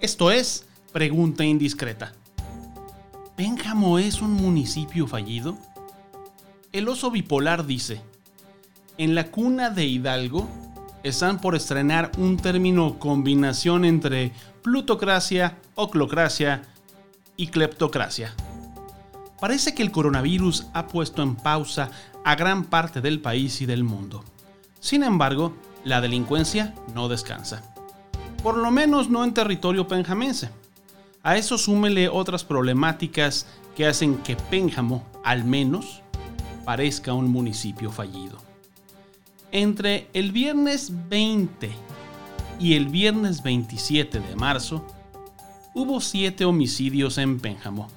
Esto es Pregunta Indiscreta. ¿Pénjamo es un municipio fallido? El oso bipolar dice, en la cuna de Hidalgo están por estrenar un término combinación entre plutocracia, oclocracia y cleptocracia. Parece que el coronavirus ha puesto en pausa a gran parte del país y del mundo. Sin embargo, la delincuencia no descansa. Por lo menos no en territorio penjamense. A eso súmele otras problemáticas que hacen que Pénjamo, al menos, parezca un municipio fallido. Entre el viernes 20 y el viernes 27 de marzo, hubo siete homicidios en Pénjamo,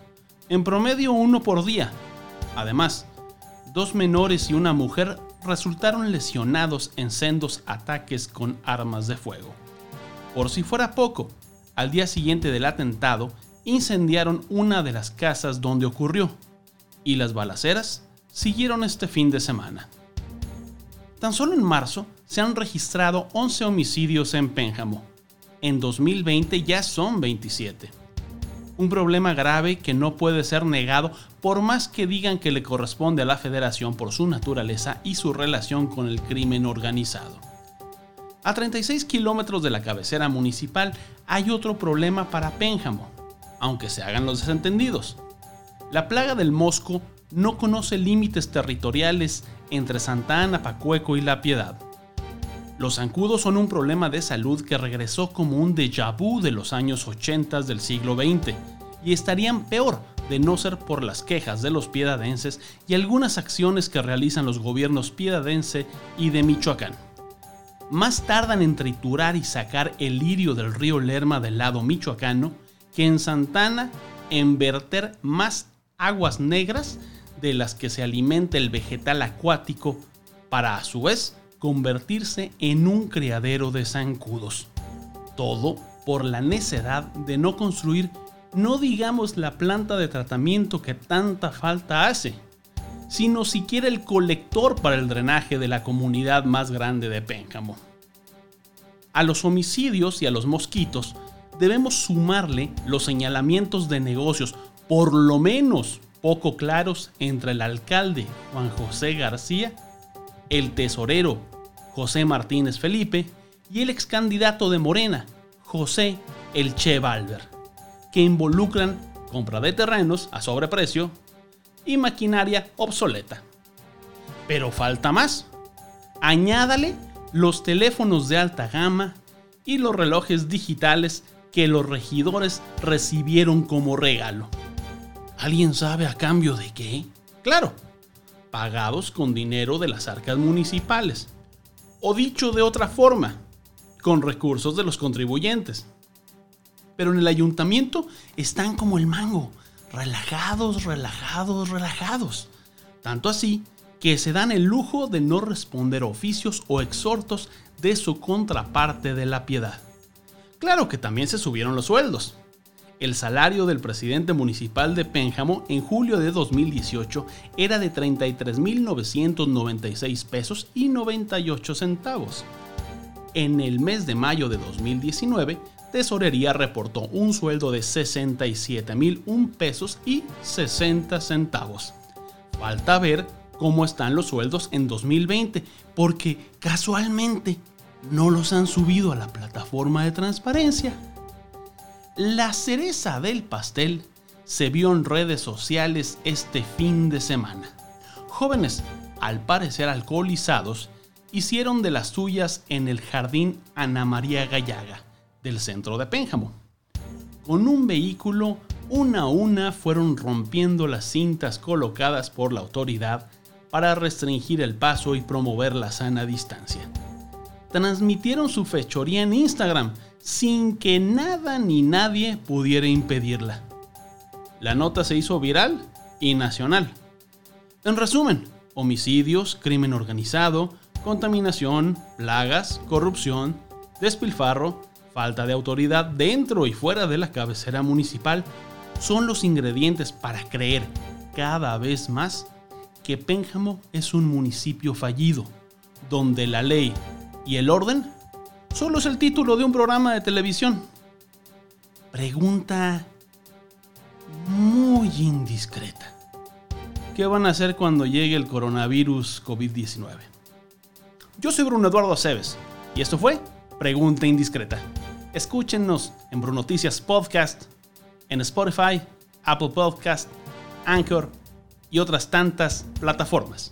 en promedio uno por día. Además, dos menores y una mujer resultaron lesionados en sendos ataques con armas de fuego. Por si fuera poco, al día siguiente del atentado, incendiaron una de las casas donde ocurrió, y las balaceras siguieron este fin de semana. Tan solo en marzo se han registrado 11 homicidios en Pénjamo. En 2020 ya son 27. Un problema grave que no puede ser negado por más que digan que le corresponde a la federación por su naturaleza y su relación con el crimen organizado. A 36 kilómetros de la cabecera municipal hay otro problema para Pénjamo, aunque se hagan los desentendidos. La plaga del mosco no conoce límites territoriales entre Santa Ana, Pacueco y La Piedad. Los zancudos son un problema de salud que regresó como un déjà vu de los años 80 del siglo XX y estarían peor de no ser por las quejas de los piedadenses y algunas acciones que realizan los gobiernos piedadense y de Michoacán más tardan en triturar y sacar el lirio del río Lerma del lado michoacano que en Santana en verter más aguas negras de las que se alimenta el vegetal acuático para a su vez convertirse en un criadero de zancudos. Todo por la necedad de no construir, no digamos la planta de tratamiento que tanta falta hace, sino siquiera el colector para el drenaje de la comunidad más grande de Pénjamo. A los homicidios y a los mosquitos debemos sumarle los señalamientos de negocios, por lo menos poco claros, entre el alcalde Juan José García, el tesorero José Martínez Felipe y el ex candidato de Morena, José El Che que involucran compra de terrenos a sobreprecio y maquinaria obsoleta. Pero falta más. Añádale los teléfonos de alta gama y los relojes digitales que los regidores recibieron como regalo. ¿Alguien sabe a cambio de qué? Claro, pagados con dinero de las arcas municipales. O dicho de otra forma, con recursos de los contribuyentes. Pero en el ayuntamiento están como el mango, relajados, relajados, relajados. Tanto así que se dan el lujo de no responder oficios o exhortos de su contraparte de la piedad. Claro que también se subieron los sueldos. El salario del presidente municipal de Pénjamo en julio de 2018 era de 33.996 pesos y 98 centavos. En el mes de mayo de 2019, Tesorería reportó un sueldo de 67.001 pesos y 60 centavos. Falta ver cómo están los sueldos en 2020, porque casualmente no los han subido a la plataforma de transparencia. La cereza del pastel se vio en redes sociales este fin de semana. Jóvenes, al parecer alcoholizados, hicieron de las suyas en el jardín Ana María Gallaga del centro de Pénjamo. Con un vehículo, una a una fueron rompiendo las cintas colocadas por la autoridad para restringir el paso y promover la sana distancia. Transmitieron su fechoría en Instagram sin que nada ni nadie pudiera impedirla. La nota se hizo viral y nacional. En resumen, homicidios, crimen organizado, contaminación, plagas, corrupción, despilfarro, falta de autoridad dentro y fuera de la cabecera municipal son los ingredientes para creer cada vez más que Pénjamo es un municipio fallido, donde la ley y el orden solo es el título de un programa de televisión. Pregunta muy indiscreta. ¿Qué van a hacer cuando llegue el coronavirus COVID-19? Yo soy Bruno Eduardo Aceves y esto fue Pregunta Indiscreta. Escúchenos en Brunoticias Podcast, en Spotify, Apple Podcast, Anchor y otras tantas plataformas.